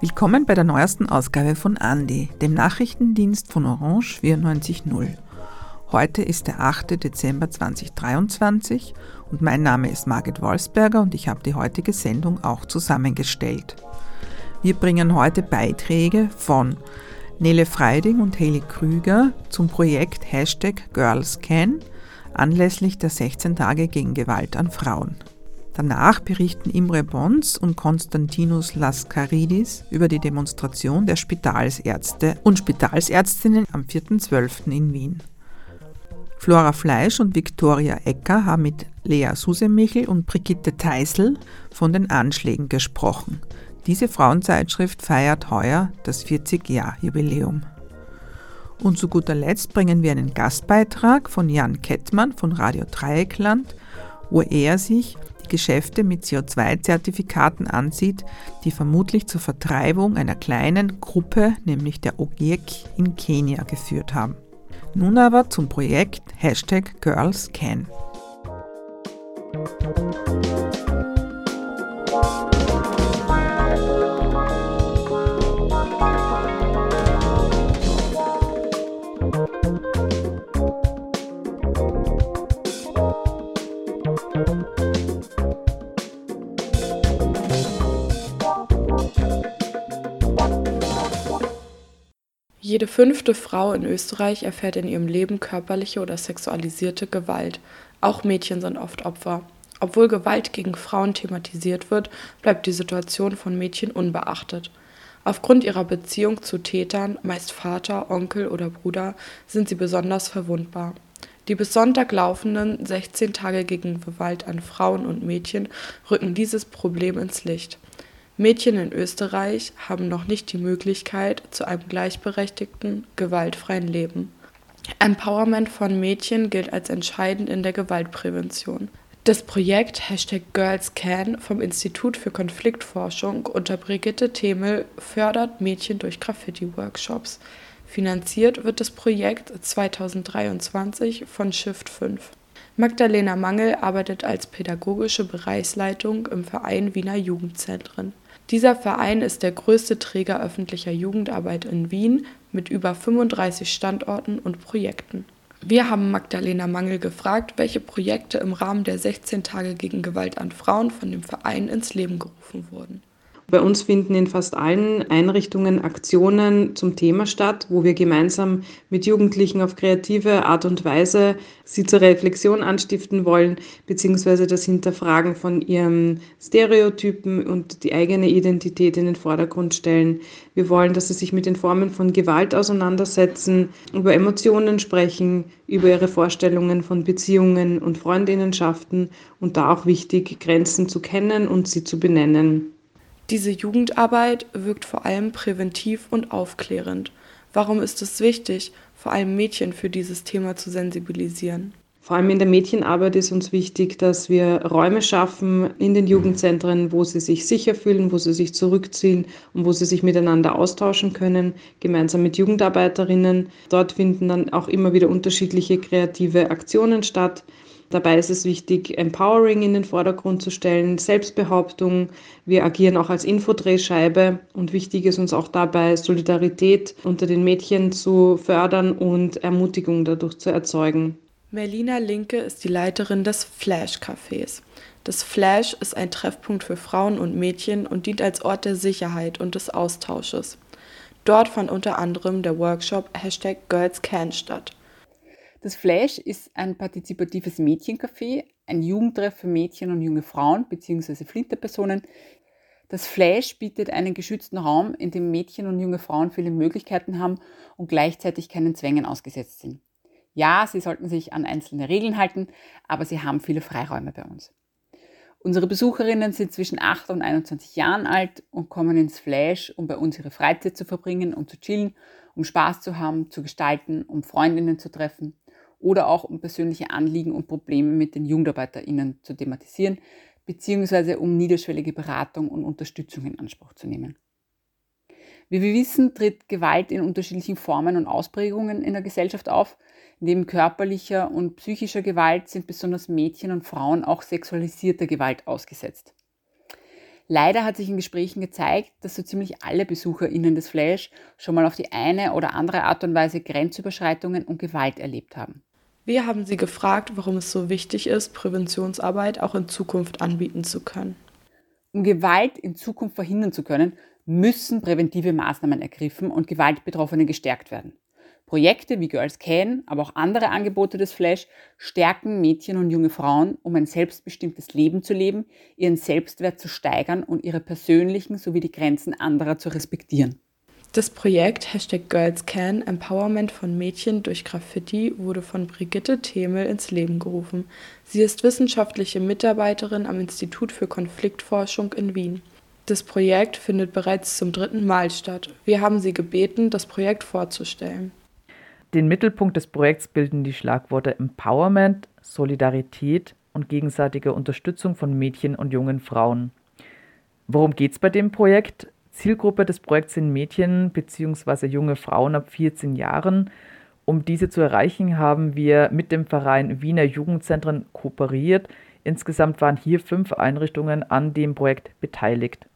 Willkommen bei der neuesten Ausgabe von Andi, dem Nachrichtendienst von Orange 94.0. Heute ist der 8. Dezember 2023 und mein Name ist Margit Wolfsberger und ich habe die heutige Sendung auch zusammengestellt. Wir bringen heute Beiträge von Nele Freiding und Haley Krüger zum Projekt Hashtag GirlsCan anlässlich der 16 Tage gegen Gewalt an Frauen. Danach berichten Imre Bons und Konstantinos Laskaridis über die Demonstration der Spitalsärzte und Spitalsärztinnen am 4.12. in Wien. Flora Fleisch und Viktoria Ecker haben mit Lea Susemichel und Brigitte Teisel von den Anschlägen gesprochen. Diese Frauenzeitschrift feiert heuer das 40-Jahr-Jubiläum. Und zu guter Letzt bringen wir einen Gastbeitrag von Jan Kettmann von Radio Dreieckland, wo er sich die Geschäfte mit CO2-Zertifikaten ansieht, die vermutlich zur Vertreibung einer kleinen Gruppe, nämlich der Ogiek in Kenia, geführt haben. Nun aber zum Projekt Hashtag GirlsCan. Jede fünfte Frau in Österreich erfährt in ihrem Leben körperliche oder sexualisierte Gewalt. Auch Mädchen sind oft Opfer. Obwohl Gewalt gegen Frauen thematisiert wird, bleibt die Situation von Mädchen unbeachtet. Aufgrund ihrer Beziehung zu Tätern, meist Vater, Onkel oder Bruder, sind sie besonders verwundbar. Die bis Sonntag laufenden 16 Tage gegen Gewalt an Frauen und Mädchen rücken dieses Problem ins Licht. Mädchen in Österreich haben noch nicht die Möglichkeit zu einem gleichberechtigten, gewaltfreien Leben. Empowerment von Mädchen gilt als entscheidend in der Gewaltprävention. Das Projekt Hashtag GirlsCan vom Institut für Konfliktforschung unter Brigitte Themel fördert Mädchen durch Graffiti-Workshops. Finanziert wird das Projekt 2023 von Shift 5. Magdalena Mangel arbeitet als pädagogische Bereichsleitung im Verein Wiener Jugendzentren. Dieser Verein ist der größte Träger öffentlicher Jugendarbeit in Wien mit über 35 Standorten und Projekten. Wir haben Magdalena Mangel gefragt, welche Projekte im Rahmen der 16 Tage gegen Gewalt an Frauen von dem Verein ins Leben gerufen wurden. Bei uns finden in fast allen Einrichtungen Aktionen zum Thema statt, wo wir gemeinsam mit Jugendlichen auf kreative Art und Weise sie zur Reflexion anstiften wollen, beziehungsweise das Hinterfragen von ihren Stereotypen und die eigene Identität in den Vordergrund stellen. Wir wollen, dass sie sich mit den Formen von Gewalt auseinandersetzen, über Emotionen sprechen, über ihre Vorstellungen von Beziehungen und Freundinnenschaften und da auch wichtig, Grenzen zu kennen und sie zu benennen. Diese Jugendarbeit wirkt vor allem präventiv und aufklärend. Warum ist es wichtig, vor allem Mädchen für dieses Thema zu sensibilisieren? Vor allem in der Mädchenarbeit ist uns wichtig, dass wir Räume schaffen in den Jugendzentren, wo sie sich sicher fühlen, wo sie sich zurückziehen und wo sie sich miteinander austauschen können, gemeinsam mit Jugendarbeiterinnen. Dort finden dann auch immer wieder unterschiedliche kreative Aktionen statt. Dabei ist es wichtig, Empowering in den Vordergrund zu stellen, Selbstbehauptung. Wir agieren auch als Infodrehscheibe und wichtig ist uns auch dabei, Solidarität unter den Mädchen zu fördern und Ermutigung dadurch zu erzeugen. Merlina Linke ist die Leiterin des Flash Cafés. Das Flash ist ein Treffpunkt für Frauen und Mädchen und dient als Ort der Sicherheit und des Austausches. Dort fand unter anderem der Workshop Hashtag Girls Can statt. Das Flash ist ein partizipatives Mädchencafé, ein Jugendtreff für Mädchen und junge Frauen bzw. Flinterpersonen. Das Flash bietet einen geschützten Raum, in dem Mädchen und junge Frauen viele Möglichkeiten haben und gleichzeitig keinen Zwängen ausgesetzt sind. Ja, sie sollten sich an einzelne Regeln halten, aber sie haben viele Freiräume bei uns. Unsere Besucherinnen sind zwischen 8 und 21 Jahren alt und kommen ins Flash, um bei uns ihre Freizeit zu verbringen, um zu chillen, um Spaß zu haben, zu gestalten, um Freundinnen zu treffen oder auch um persönliche Anliegen und Probleme mit den JugendarbeiterInnen zu thematisieren, beziehungsweise um niederschwellige Beratung und Unterstützung in Anspruch zu nehmen. Wie wir wissen, tritt Gewalt in unterschiedlichen Formen und Ausprägungen in der Gesellschaft auf. Neben körperlicher und psychischer Gewalt sind besonders Mädchen und Frauen auch sexualisierter Gewalt ausgesetzt. Leider hat sich in Gesprächen gezeigt, dass so ziemlich alle BesucherInnen des Flash schon mal auf die eine oder andere Art und Weise Grenzüberschreitungen und Gewalt erlebt haben. Wir haben sie gefragt, warum es so wichtig ist, Präventionsarbeit auch in Zukunft anbieten zu können. Um Gewalt in Zukunft verhindern zu können, müssen präventive Maßnahmen ergriffen und Gewaltbetroffene gestärkt werden. Projekte wie Girls Can, aber auch andere Angebote des Flash stärken Mädchen und junge Frauen, um ein selbstbestimmtes Leben zu leben, ihren Selbstwert zu steigern und ihre persönlichen sowie die Grenzen anderer zu respektieren. Das Projekt Hashtag Girls Can Empowerment von Mädchen durch Graffiti wurde von Brigitte Themel ins Leben gerufen. Sie ist wissenschaftliche Mitarbeiterin am Institut für Konfliktforschung in Wien. Das Projekt findet bereits zum dritten Mal statt. Wir haben sie gebeten, das Projekt vorzustellen. Den Mittelpunkt des Projekts bilden die Schlagworte Empowerment, Solidarität und gegenseitige Unterstützung von Mädchen und jungen Frauen. Worum geht es bei dem Projekt? Zielgruppe des Projekts sind Mädchen bzw. junge Frauen ab 14 Jahren. Um diese zu erreichen, haben wir mit dem Verein Wiener Jugendzentren kooperiert. Insgesamt waren hier fünf Einrichtungen an dem Projekt beteiligt.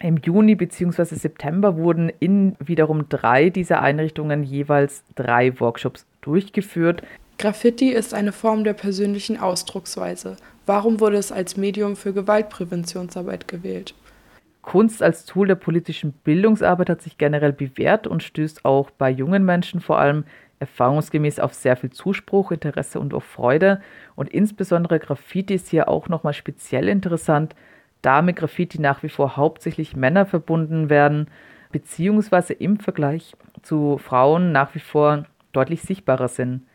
Im Juni bzw. September wurden in wiederum drei dieser Einrichtungen jeweils drei Workshops durchgeführt. Graffiti ist eine Form der persönlichen Ausdrucksweise. Warum wurde es als Medium für Gewaltpräventionsarbeit gewählt? Kunst als Tool der politischen Bildungsarbeit hat sich generell bewährt und stößt auch bei jungen Menschen vor allem erfahrungsgemäß auf sehr viel Zuspruch, Interesse und auch Freude. Und insbesondere Graffiti ist hier auch nochmal speziell interessant, da mit Graffiti nach wie vor hauptsächlich Männer verbunden werden, beziehungsweise im Vergleich zu Frauen nach wie vor deutlich sichtbarer sind.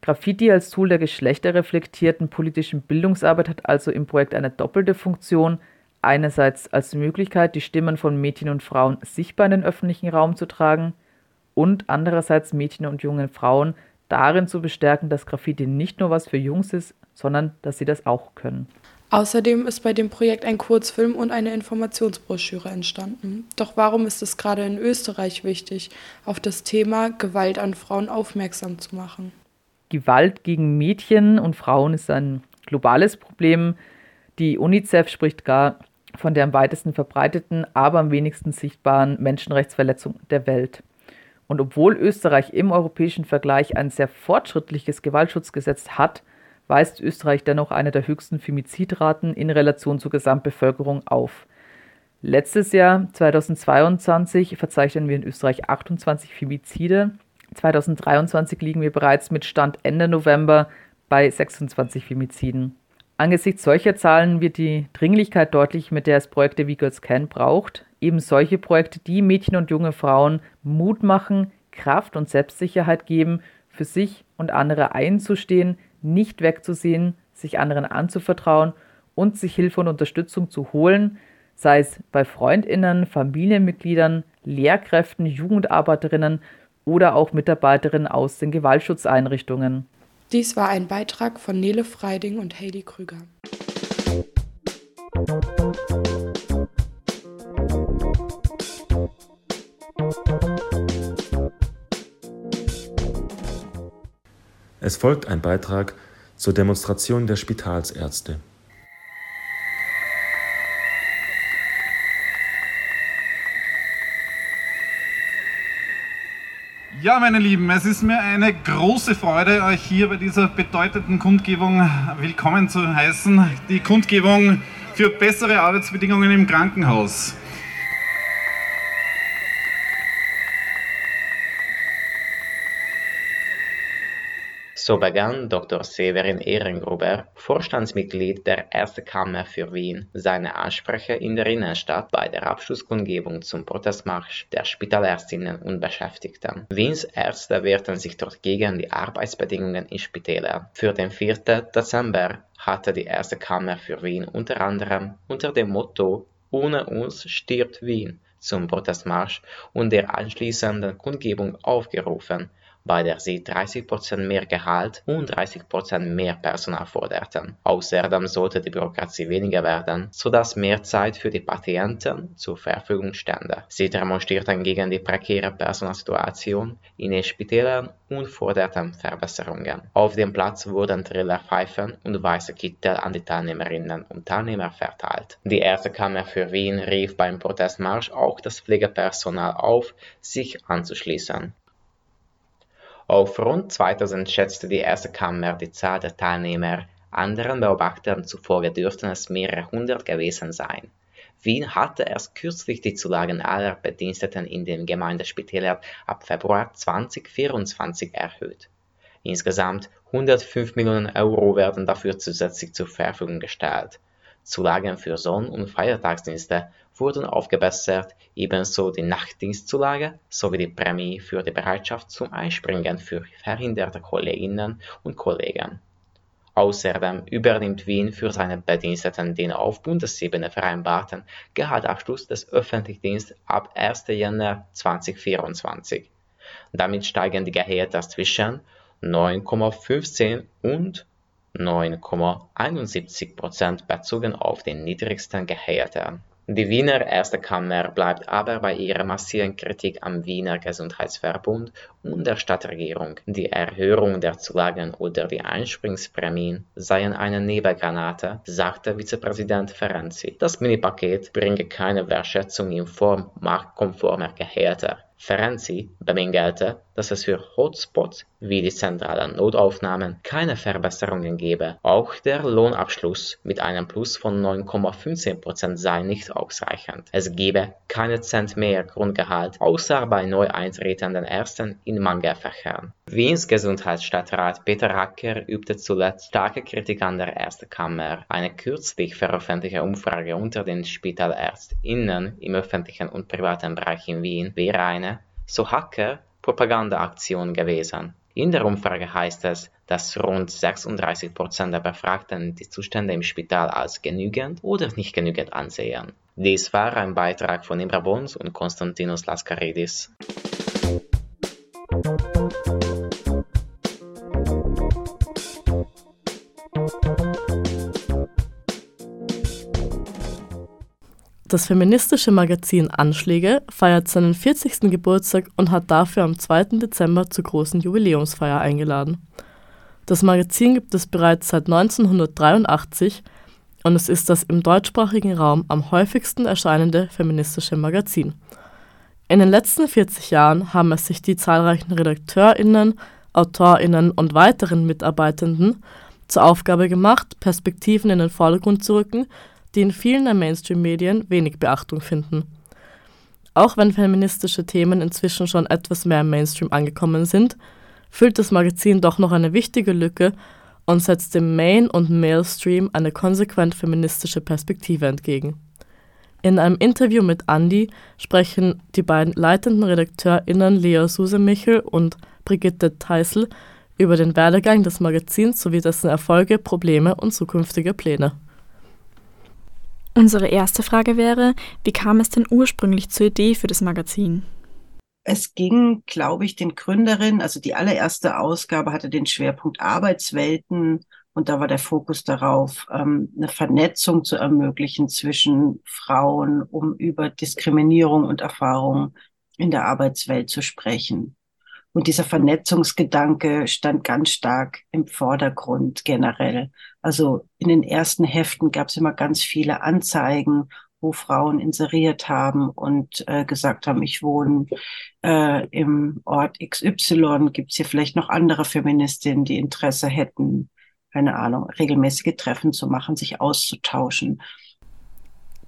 Graffiti als Tool der geschlechterreflektierten politischen Bildungsarbeit hat also im Projekt eine doppelte Funktion. Einerseits als Möglichkeit, die Stimmen von Mädchen und Frauen sichtbar in den öffentlichen Raum zu tragen und andererseits Mädchen und jungen Frauen darin zu bestärken, dass Graffiti nicht nur was für Jungs ist, sondern dass sie das auch können. Außerdem ist bei dem Projekt ein Kurzfilm und eine Informationsbroschüre entstanden. Doch warum ist es gerade in Österreich wichtig, auf das Thema Gewalt an Frauen aufmerksam zu machen? Gewalt gegen Mädchen und Frauen ist ein globales Problem. Die UNICEF spricht gar von der am weitesten verbreiteten, aber am wenigsten sichtbaren Menschenrechtsverletzung der Welt. Und obwohl Österreich im europäischen Vergleich ein sehr fortschrittliches Gewaltschutzgesetz hat, weist Österreich dennoch eine der höchsten Femizidraten in Relation zur Gesamtbevölkerung auf. Letztes Jahr, 2022, verzeichnen wir in Österreich 28 Femizide. 2023 liegen wir bereits mit Stand Ende November bei 26 Femiziden. Angesichts solcher Zahlen wird die Dringlichkeit deutlich, mit der es Projekte wie Girls Can braucht. Eben solche Projekte, die Mädchen und junge Frauen Mut machen, Kraft und Selbstsicherheit geben, für sich und andere einzustehen, nicht wegzusehen, sich anderen anzuvertrauen und sich Hilfe und Unterstützung zu holen, sei es bei Freundinnen, Familienmitgliedern, Lehrkräften, Jugendarbeiterinnen oder auch Mitarbeiterinnen aus den Gewaltschutzeinrichtungen. Dies war ein Beitrag von Nele Freiding und Heidi Krüger. Es folgt ein Beitrag zur Demonstration der Spitalsärzte. Ja, meine Lieben, es ist mir eine große Freude, euch hier bei dieser bedeutenden Kundgebung willkommen zu heißen. Die Kundgebung für bessere Arbeitsbedingungen im Krankenhaus. So begann Dr. Severin Ehrengruber, Vorstandsmitglied der Erste Kammer für Wien, seine Ansprache in der Innenstadt bei der Abschlusskundgebung zum Protestmarsch der Spitalärztinnen und Beschäftigten. Wiens Ärzte wehrten sich dort gegen die Arbeitsbedingungen in Spitälern. Für den 4. Dezember hatte die Erste Kammer für Wien unter anderem unter dem Motto Ohne uns stirbt Wien zum Protestmarsch und der anschließenden Kundgebung aufgerufen bei der sie 30% mehr Gehalt und 30% mehr Personal forderten. Außerdem sollte die Bürokratie weniger werden, sodass mehr Zeit für die Patienten zur Verfügung stände. Sie demonstrierten gegen die prekäre Personalsituation in den Spitälern und forderten Verbesserungen. Auf dem Platz wurden Trillerpfeifen und weiße Kittel an die Teilnehmerinnen und Teilnehmer verteilt. Die erste Kammer für Wien rief beim Protestmarsch auch das Pflegepersonal auf, sich anzuschließen. Auf rund 2000 schätzte die erste Kammer die Zahl der Teilnehmer, anderen Beobachtern zufolge dürften es mehrere hundert gewesen sein. Wien hatte erst kürzlich die Zulagen aller Bediensteten in den Gemeindespitälern ab Februar 2024 erhöht. Insgesamt 105 Millionen Euro werden dafür zusätzlich zur Verfügung gestellt. Zulagen für Sonn- und Feiertagsdienste wurden aufgebessert, ebenso die Nachtdienstzulage sowie die Prämie für die Bereitschaft zum Einspringen für verhinderte Kolleginnen und Kollegen. Außerdem übernimmt Wien für seine Bediensteten den auf Bundesebene vereinbarten Gehaltsabschluss des Öffentlichdienstes ab 1. Jänner 2024. Damit steigen die Gehälter zwischen 9,15 und 9,71 Prozent bezogen auf den niedrigsten Gehältern. Die Wiener Erste Kammer bleibt aber bei ihrer massiven Kritik am Wiener Gesundheitsverbund und der Stadtregierung. Die Erhöhung der Zulagen oder die Einspringsprämien seien eine Nebelgranate, sagte Vizepräsident Ferenzi. Das Minipaket bringe keine Wertschätzung in Form marktkonformer Gehälter. Ferenzi bemängelte, dass es für Hotspots wie die zentralen Notaufnahmen keine Verbesserungen gebe. Auch der Lohnabschluss mit einem Plus von 9,15% sei nicht ausreichend. Es gebe keine Cent mehr Grundgehalt, außer bei neu eintretenden Ärzten in Mangelfächern. Wiens Gesundheitsstadtrat Peter Racker übte zuletzt starke Kritik an der Ersten Kammer. Eine kürzlich veröffentlichte Umfrage unter den SpitalärztInnen im öffentlichen und privaten Bereich in Wien wäre eine so Hacker Propagandaaktion gewesen. In der Umfrage heißt es, dass rund 36 Prozent der Befragten die Zustände im Spital als genügend oder nicht genügend ansehen. Dies war ein Beitrag von Imra Bons und Konstantinos Laskaridis. Das feministische Magazin Anschläge feiert seinen 40. Geburtstag und hat dafür am 2. Dezember zur großen Jubiläumsfeier eingeladen. Das Magazin gibt es bereits seit 1983 und es ist das im deutschsprachigen Raum am häufigsten erscheinende feministische Magazin. In den letzten 40 Jahren haben es sich die zahlreichen RedakteurInnen, AutorInnen und weiteren Mitarbeitenden zur Aufgabe gemacht, Perspektiven in den Vordergrund zu rücken, die in vielen der Mainstream-Medien wenig Beachtung finden. Auch wenn feministische Themen inzwischen schon etwas mehr im Mainstream angekommen sind, füllt das Magazin doch noch eine wichtige Lücke und setzt dem Main- und Mailstream eine konsequent feministische Perspektive entgegen. In einem Interview mit Andy sprechen die beiden leitenden RedakteurInnen Lea Susemichel und Brigitte Teisel über den Werdegang des Magazins sowie dessen Erfolge, Probleme und zukünftige Pläne. Unsere erste Frage wäre, wie kam es denn ursprünglich zur Idee für das Magazin? Es ging, glaube ich, den Gründerinnen, also die allererste Ausgabe hatte den Schwerpunkt Arbeitswelten und da war der Fokus darauf, ähm, eine Vernetzung zu ermöglichen zwischen Frauen, um über Diskriminierung und Erfahrung in der Arbeitswelt zu sprechen. Und dieser Vernetzungsgedanke stand ganz stark im Vordergrund generell. Also in den ersten Heften gab es immer ganz viele Anzeigen, wo Frauen inseriert haben und äh, gesagt haben, ich wohne äh, im Ort XY, gibt es hier vielleicht noch andere Feministinnen, die Interesse hätten, keine Ahnung, regelmäßige Treffen zu machen, sich auszutauschen.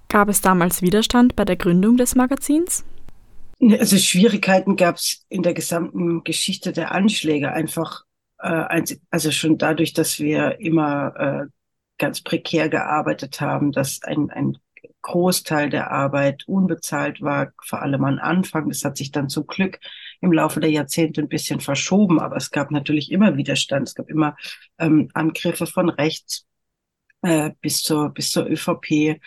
Gab es damals Widerstand bei der Gründung des Magazins? Ne, also Schwierigkeiten gab es in der gesamten Geschichte der Anschläge einfach, äh, also schon dadurch, dass wir immer äh, ganz prekär gearbeitet haben, dass ein, ein Großteil der Arbeit unbezahlt war, vor allem am Anfang. Das hat sich dann zum Glück im Laufe der Jahrzehnte ein bisschen verschoben, aber es gab natürlich immer Widerstand. Es gab immer ähm, Angriffe von rechts äh, bis zur bis zur ÖVP,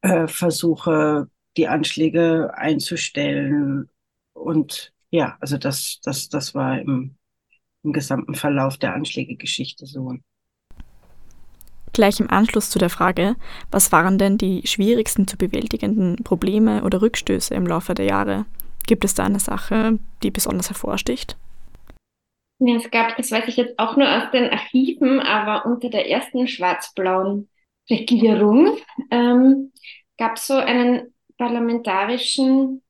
äh, Versuche die Anschläge einzustellen. Und ja, also das, das, das war im, im gesamten Verlauf der Anschlägegeschichte so. Gleich im Anschluss zu der Frage, was waren denn die schwierigsten zu bewältigenden Probleme oder Rückstöße im Laufe der Jahre? Gibt es da eine Sache, die besonders hervorsticht? Ja, es gab, das weiß ich jetzt auch nur aus den Archiven, aber unter der ersten schwarz-blauen Regierung ähm, gab es so einen parlamentarischen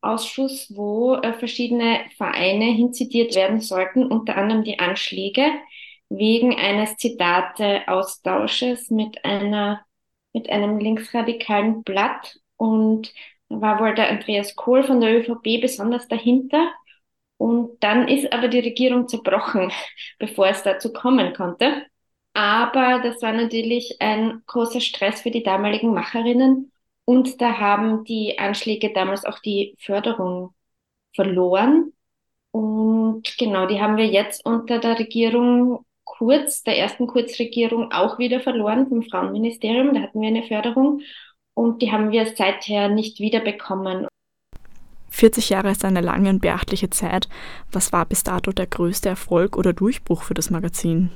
Ausschuss, wo äh, verschiedene Vereine hinzitiert werden sollten, unter anderem die Anschläge wegen eines Zitate-Austausches mit einer mit einem linksradikalen Blatt und war wohl der Andreas Kohl von der ÖVP besonders dahinter. Und dann ist aber die Regierung zerbrochen, bevor es dazu kommen konnte. Aber das war natürlich ein großer Stress für die damaligen Macherinnen. Und da haben die Anschläge damals auch die Förderung verloren. Und genau, die haben wir jetzt unter der Regierung Kurz, der ersten Kurzregierung, auch wieder verloren vom Frauenministerium. Da hatten wir eine Förderung und die haben wir seither nicht wiederbekommen. 40 Jahre ist eine lange und beachtliche Zeit. Was war bis dato der größte Erfolg oder Durchbruch für das Magazin?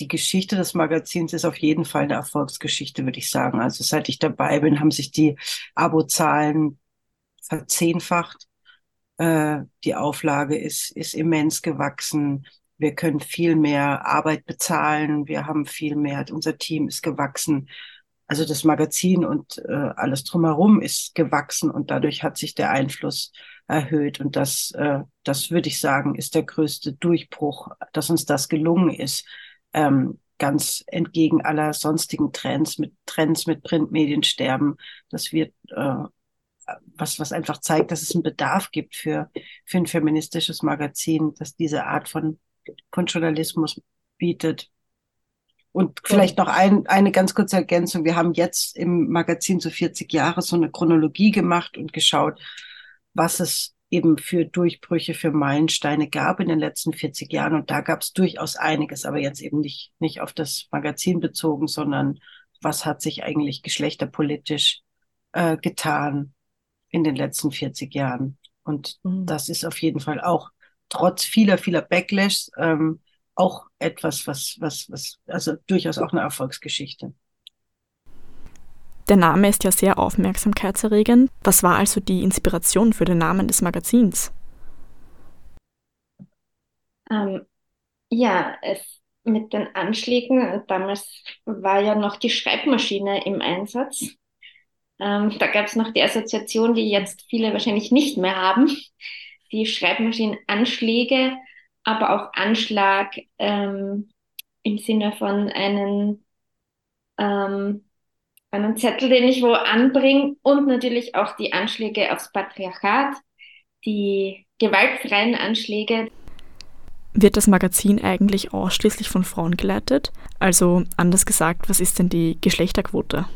Die Geschichte des Magazins ist auf jeden Fall eine Erfolgsgeschichte, würde ich sagen. Also seit ich dabei bin, haben sich die Abozahlen verzehnfacht. Äh, die Auflage ist, ist immens gewachsen. Wir können viel mehr Arbeit bezahlen. Wir haben viel mehr, unser Team ist gewachsen. Also das Magazin und äh, alles drumherum ist gewachsen und dadurch hat sich der Einfluss erhöht. Und das, äh, das würde ich sagen, ist der größte Durchbruch, dass uns das gelungen ist. Ähm, ganz entgegen aller sonstigen Trends, mit Trends mit Printmedien sterben, dass wir äh, was, was einfach zeigt, dass es einen Bedarf gibt für, für ein feministisches Magazin, dass diese Art von, von Journalismus bietet. Und vielleicht noch ein, eine ganz kurze Ergänzung. Wir haben jetzt im Magazin so 40 Jahre so eine Chronologie gemacht und geschaut, was es eben für Durchbrüche, für Meilensteine gab in den letzten 40 Jahren. Und da gab es durchaus einiges, aber jetzt eben nicht, nicht auf das Magazin bezogen, sondern was hat sich eigentlich geschlechterpolitisch äh, getan in den letzten 40 Jahren. Und mhm. das ist auf jeden Fall auch trotz vieler, vieler Backlash ähm, auch etwas, was, was, was, also durchaus auch eine Erfolgsgeschichte. Der Name ist ja sehr aufmerksamkeitserregend. Was war also die Inspiration für den Namen des Magazins? Ähm, ja, es mit den Anschlägen, damals war ja noch die Schreibmaschine im Einsatz. Ähm, da gab es noch die Assoziation, die jetzt viele wahrscheinlich nicht mehr haben. Die Schreibmaschinenanschläge aber auch Anschlag ähm, im Sinne von einen, ähm, einen Zettel, den ich wo anbringe und natürlich auch die Anschläge aufs Patriarchat, die gewaltfreien Anschläge. Wird das Magazin eigentlich ausschließlich von Frauen geleitet? Also anders gesagt, was ist denn die Geschlechterquote?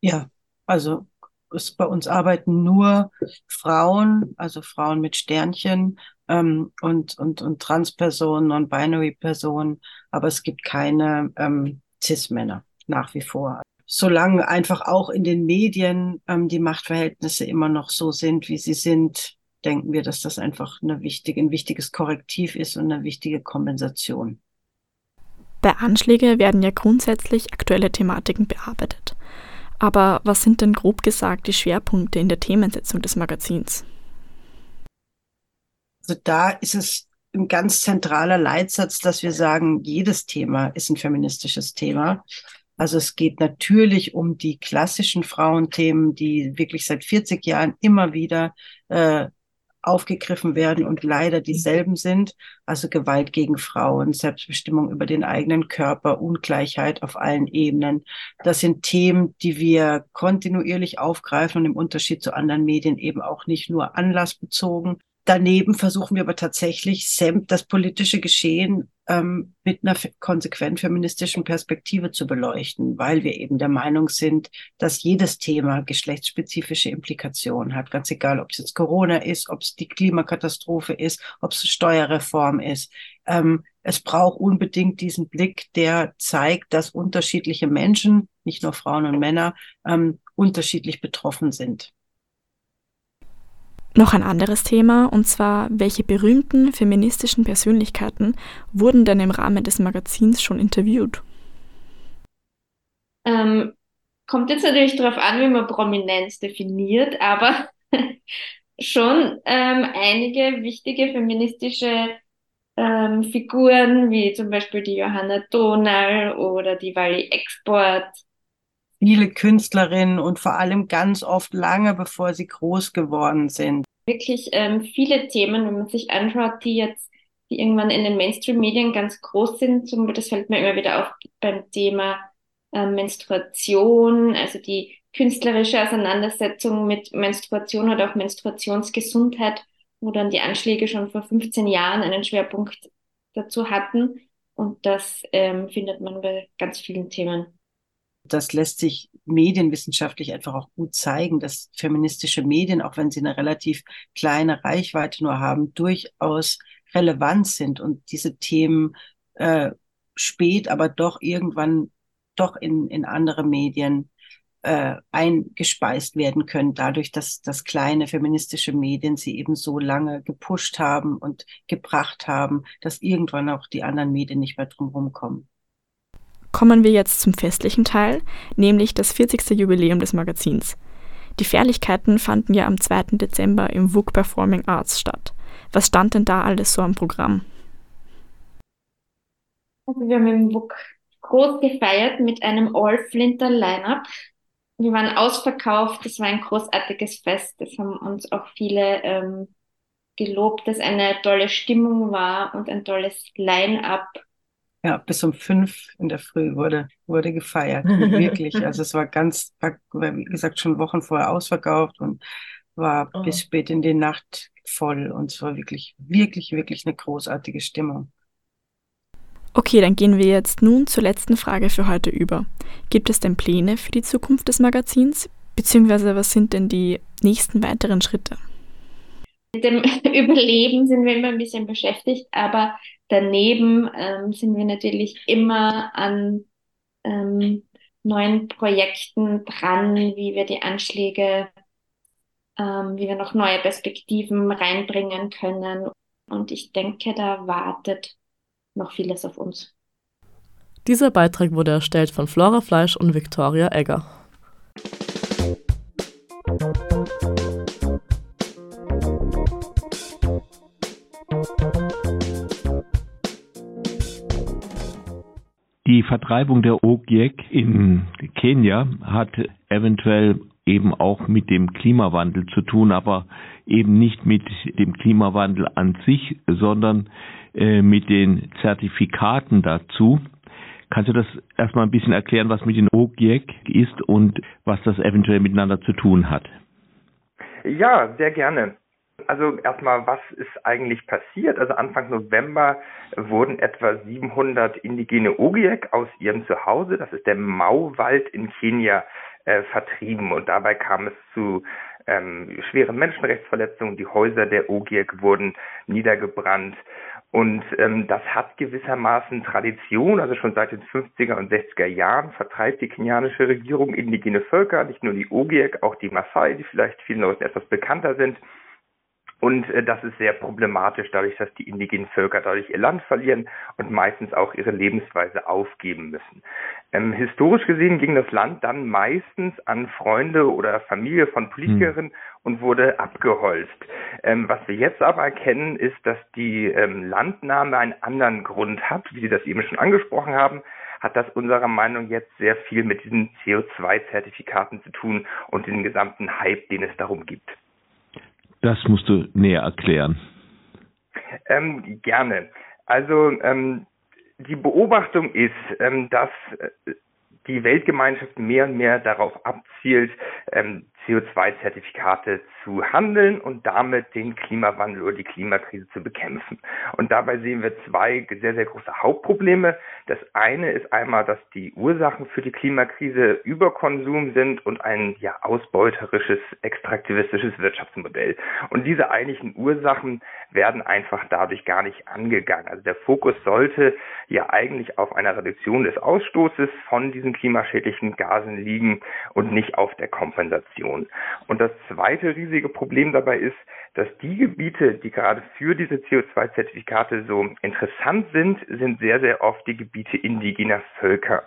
Ja, also es, bei uns arbeiten nur Frauen, also Frauen mit Sternchen ähm, und, und, und Transpersonen, Non-Binary-Personen, aber es gibt keine ähm, Cis-Männer nach wie vor. Solange einfach auch in den Medien ähm, die Machtverhältnisse immer noch so sind, wie sie sind, denken wir, dass das einfach eine wichtige, ein wichtiges Korrektiv ist und eine wichtige Kompensation. Bei Anschläge werden ja grundsätzlich aktuelle Thematiken bearbeitet. Aber was sind denn grob gesagt die Schwerpunkte in der Themensetzung des Magazins? Also da ist es ein ganz zentraler Leitsatz, dass wir sagen, jedes Thema ist ein feministisches Thema. Also es geht natürlich um die klassischen Frauenthemen, die wirklich seit 40 Jahren immer wieder äh, aufgegriffen werden und leider dieselben sind. Also Gewalt gegen Frauen, Selbstbestimmung über den eigenen Körper, Ungleichheit auf allen Ebenen. Das sind Themen, die wir kontinuierlich aufgreifen und im Unterschied zu anderen Medien eben auch nicht nur anlassbezogen, Daneben versuchen wir aber tatsächlich, das politische Geschehen ähm, mit einer konsequent feministischen Perspektive zu beleuchten, weil wir eben der Meinung sind, dass jedes Thema geschlechtsspezifische Implikationen hat. Ganz egal, ob es jetzt Corona ist, ob es die Klimakatastrophe ist, ob es Steuerreform ist. Ähm, es braucht unbedingt diesen Blick, der zeigt, dass unterschiedliche Menschen, nicht nur Frauen und Männer, ähm, unterschiedlich betroffen sind. Noch ein anderes Thema, und zwar, welche berühmten feministischen Persönlichkeiten wurden denn im Rahmen des Magazins schon interviewt? Ähm, kommt jetzt natürlich darauf an, wie man Prominenz definiert, aber schon ähm, einige wichtige feministische ähm, Figuren, wie zum Beispiel die Johanna Donal oder die Wally Export. Viele Künstlerinnen und vor allem ganz oft lange bevor sie groß geworden sind. Wirklich ähm, viele Themen, wenn man sich anschaut, die jetzt, die irgendwann in den Mainstream-Medien ganz groß sind. Zum, das fällt mir immer wieder auf beim Thema äh, Menstruation, also die künstlerische Auseinandersetzung mit Menstruation oder auch Menstruationsgesundheit, wo dann die Anschläge schon vor 15 Jahren einen Schwerpunkt dazu hatten. Und das ähm, findet man bei ganz vielen Themen. Das lässt sich medienwissenschaftlich einfach auch gut zeigen, dass feministische Medien, auch wenn sie eine relativ kleine Reichweite nur haben, durchaus relevant sind und diese Themen äh, spät, aber doch irgendwann doch in, in andere Medien äh, eingespeist werden können, dadurch, dass, dass kleine feministische Medien sie eben so lange gepusht haben und gebracht haben, dass irgendwann auch die anderen Medien nicht mehr drum kommen. Kommen wir jetzt zum festlichen Teil, nämlich das 40. Jubiläum des Magazins. Die Fährlichkeiten fanden ja am 2. Dezember im WUK Performing Arts statt. Was stand denn da alles so am Programm? Also wir haben im WUK groß gefeiert mit einem All-Flinter-Line-Up wir waren ausverkauft, das war ein großartiges Fest. Das haben uns auch viele ähm, gelobt, dass eine tolle Stimmung war und ein tolles Line-up. Ja, bis um fünf in der Früh wurde, wurde gefeiert. Wirklich. Also es war ganz, war, wie gesagt, schon Wochen vorher ausverkauft und war oh. bis spät in die Nacht voll. Und es war wirklich, wirklich, wirklich eine großartige Stimmung. Okay, dann gehen wir jetzt nun zur letzten Frage für heute über. Gibt es denn Pläne für die Zukunft des Magazins? Beziehungsweise was sind denn die nächsten weiteren Schritte? Mit dem Überleben sind wir immer ein bisschen beschäftigt, aber daneben ähm, sind wir natürlich immer an ähm, neuen Projekten dran, wie wir die Anschläge, ähm, wie wir noch neue Perspektiven reinbringen können. Und ich denke, da wartet noch vieles auf uns. Dieser Beitrag wurde erstellt von Flora Fleisch und Viktoria Egger. Die Vertreibung der Ogiek in Kenia hat eventuell eben auch mit dem Klimawandel zu tun, aber eben nicht mit dem Klimawandel an sich, sondern äh, mit den Zertifikaten dazu. Kannst du das erstmal ein bisschen erklären, was mit den OGIEC ist und was das eventuell miteinander zu tun hat? Ja, sehr gerne. Also erstmal, was ist eigentlich passiert? Also Anfang November wurden etwa 700 indigene Ogiek aus ihrem Zuhause, das ist der Mauwald in Kenia, äh, vertrieben. Und dabei kam es zu ähm, schweren Menschenrechtsverletzungen. Die Häuser der Ogiek wurden niedergebrannt. Und ähm, das hat gewissermaßen Tradition, also schon seit den 50er und 60er Jahren vertreibt die kenianische Regierung indigene Völker, nicht nur die Ogiek, auch die Maasai, die vielleicht vielen Leuten etwas bekannter sind. Und äh, das ist sehr problematisch, dadurch, dass die indigenen Völker dadurch ihr Land verlieren und meistens auch ihre Lebensweise aufgeben müssen. Ähm, historisch gesehen ging das Land dann meistens an Freunde oder Familie von Politikerinnen hm. und wurde abgeholzt. Ähm, was wir jetzt aber erkennen, ist, dass die ähm, Landnahme einen anderen Grund hat, wie Sie das eben schon angesprochen haben hat das unserer Meinung jetzt sehr viel mit diesen CO2-Zertifikaten zu tun und den gesamten Hype, den es darum gibt. Das musst du näher erklären. Ähm, gerne. Also ähm, die Beobachtung ist, ähm, dass äh, die Weltgemeinschaft mehr und mehr darauf abzielt, ähm, CO2-Zertifikate zu handeln und damit den Klimawandel oder die Klimakrise zu bekämpfen. Und dabei sehen wir zwei sehr, sehr große Hauptprobleme. Das eine ist einmal, dass die Ursachen für die Klimakrise Überkonsum sind und ein ja, ausbeuterisches, extraktivistisches Wirtschaftsmodell. Und diese eigentlichen Ursachen werden einfach dadurch gar nicht angegangen. Also der Fokus sollte ja eigentlich auf einer Reduktion des Ausstoßes von diesen klimaschädlichen Gasen liegen und nicht auf der Kompensation. Emissionen. Und das zweite riesige Problem dabei ist, dass die Gebiete, die gerade für diese CO2-Zertifikate so interessant sind, sind sehr, sehr oft die Gebiete indigener Völker.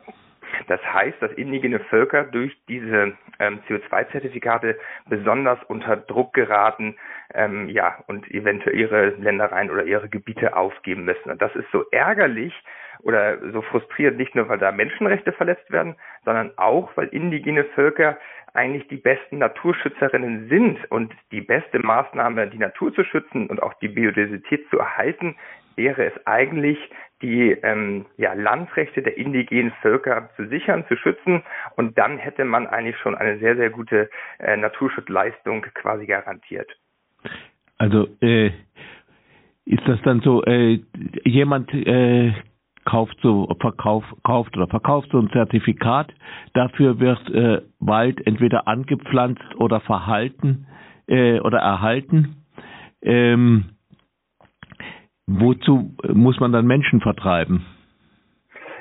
Das heißt, dass indigene Völker durch diese ähm, CO2-Zertifikate besonders unter Druck geraten, ähm, ja, und eventuell ihre Ländereien oder ihre Gebiete aufgeben müssen. Und das ist so ärgerlich oder so frustrierend, nicht nur, weil da Menschenrechte verletzt werden, sondern auch, weil indigene Völker eigentlich die besten Naturschützerinnen sind und die beste Maßnahme, die Natur zu schützen und auch die Biodiversität zu erhalten, wäre es eigentlich, die ähm, ja, Landrechte der indigenen Völker zu sichern, zu schützen. Und dann hätte man eigentlich schon eine sehr, sehr gute äh, Naturschutzleistung quasi garantiert. Also äh, ist das dann so, äh, jemand äh, kauft so verkauf, kauft oder verkauft so ein Zertifikat, dafür wird äh, Wald entweder angepflanzt oder verhalten äh, oder erhalten. Ähm, Wozu muss man dann Menschen vertreiben?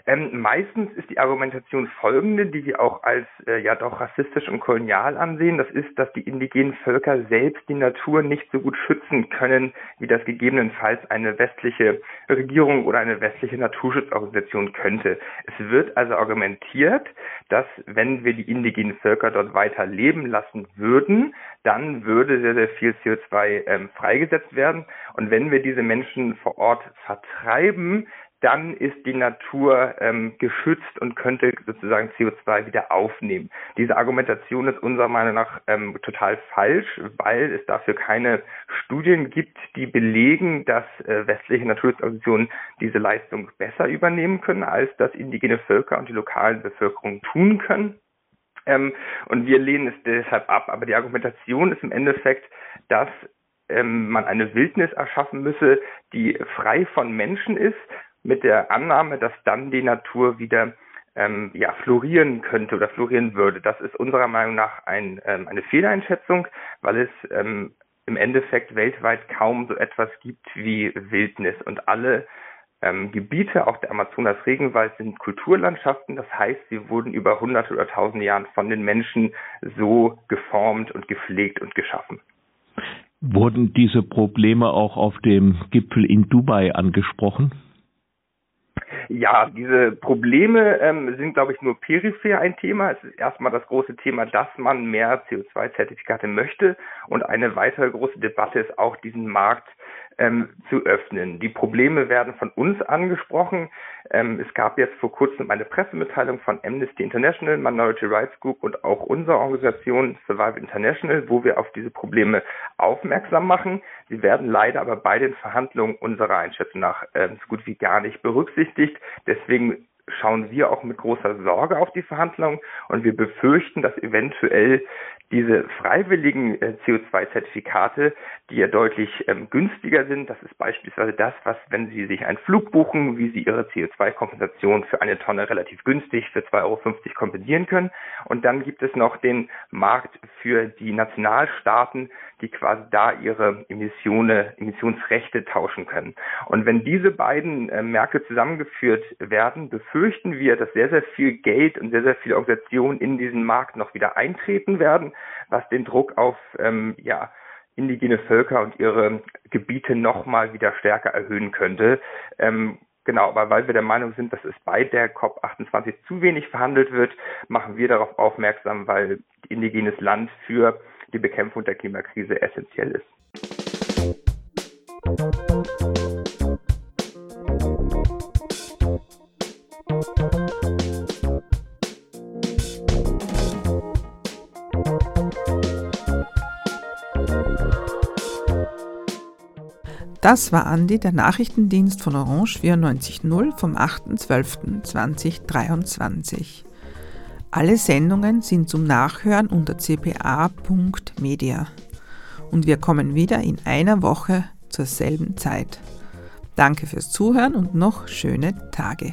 Ähm, meistens ist die Argumentation folgende, die wir auch als äh, ja doch rassistisch und kolonial ansehen. Das ist, dass die indigenen Völker selbst die Natur nicht so gut schützen können, wie das gegebenenfalls eine westliche Regierung oder eine westliche Naturschutzorganisation könnte. Es wird also argumentiert, dass wenn wir die indigenen Völker dort weiter leben lassen würden, dann würde sehr, sehr viel CO2 ähm, freigesetzt werden. Und wenn wir diese Menschen vor Ort vertreiben, dann ist die Natur ähm, geschützt und könnte sozusagen CO2 wieder aufnehmen. Diese Argumentation ist unserer Meinung nach ähm, total falsch, weil es dafür keine Studien gibt, die belegen, dass äh, westliche Naturschutzorganisationen diese Leistung besser übernehmen können, als das indigene Völker und die lokalen Bevölkerung tun können. Ähm, und wir lehnen es deshalb ab. Aber die Argumentation ist im Endeffekt, dass ähm, man eine Wildnis erschaffen müsse, die frei von Menschen ist, mit der Annahme, dass dann die Natur wieder ähm, ja, florieren könnte oder florieren würde. Das ist unserer Meinung nach ein, ähm, eine Fehleinschätzung, weil es ähm, im Endeffekt weltweit kaum so etwas gibt wie Wildnis und alle ähm, Gebiete, auch der Amazonas-Regenwald, sind Kulturlandschaften. Das heißt, sie wurden über hunderte oder tausende Jahre von den Menschen so geformt und gepflegt und geschaffen. Wurden diese Probleme auch auf dem Gipfel in Dubai angesprochen? Ja, diese Probleme ähm, sind, glaube ich, nur peripher ein Thema. Es ist erstmal das große Thema, dass man mehr CO2-Zertifikate möchte. Und eine weitere große Debatte ist auch, diesen Markt ähm, zu öffnen. Die Probleme werden von uns angesprochen. Ähm, es gab jetzt vor kurzem eine Pressemitteilung von Amnesty International, Minority Rights Group und auch unserer Organisation Survive International, wo wir auf diese Probleme aufmerksam machen. Sie werden leider aber bei den Verhandlungen unserer Einschätzung nach äh, so gut wie gar nicht berücksichtigt. Deswegen schauen wir auch mit großer Sorge auf die Verhandlungen und wir befürchten, dass eventuell diese freiwilligen äh, CO2-Zertifikate, die ja deutlich ähm, günstiger sind, das ist beispielsweise das, was, wenn Sie sich einen Flug buchen, wie Sie Ihre CO2-Kompensation für eine Tonne relativ günstig für 2,50 Euro kompensieren können. Und dann gibt es noch den Markt für die Nationalstaaten, die quasi da ihre Emissionen, Emissionsrechte tauschen können. Und wenn diese beiden äh, Märkte zusammengeführt werden, befürchten wir, dass sehr, sehr viel Geld und sehr, sehr viele Organisationen in diesen Markt noch wieder eintreten werden, was den Druck auf ähm, ja, indigene Völker und ihre Gebiete nochmal wieder stärker erhöhen könnte. Ähm, Genau, aber weil wir der Meinung sind, dass es bei der COP28 zu wenig verhandelt wird, machen wir darauf aufmerksam, weil indigenes Land für die Bekämpfung der Klimakrise essentiell ist. Das war Andi, der Nachrichtendienst von Orange 94.0 vom 8.12.2023. Alle Sendungen sind zum Nachhören unter cpa.media. Und wir kommen wieder in einer Woche zur selben Zeit. Danke fürs Zuhören und noch schöne Tage.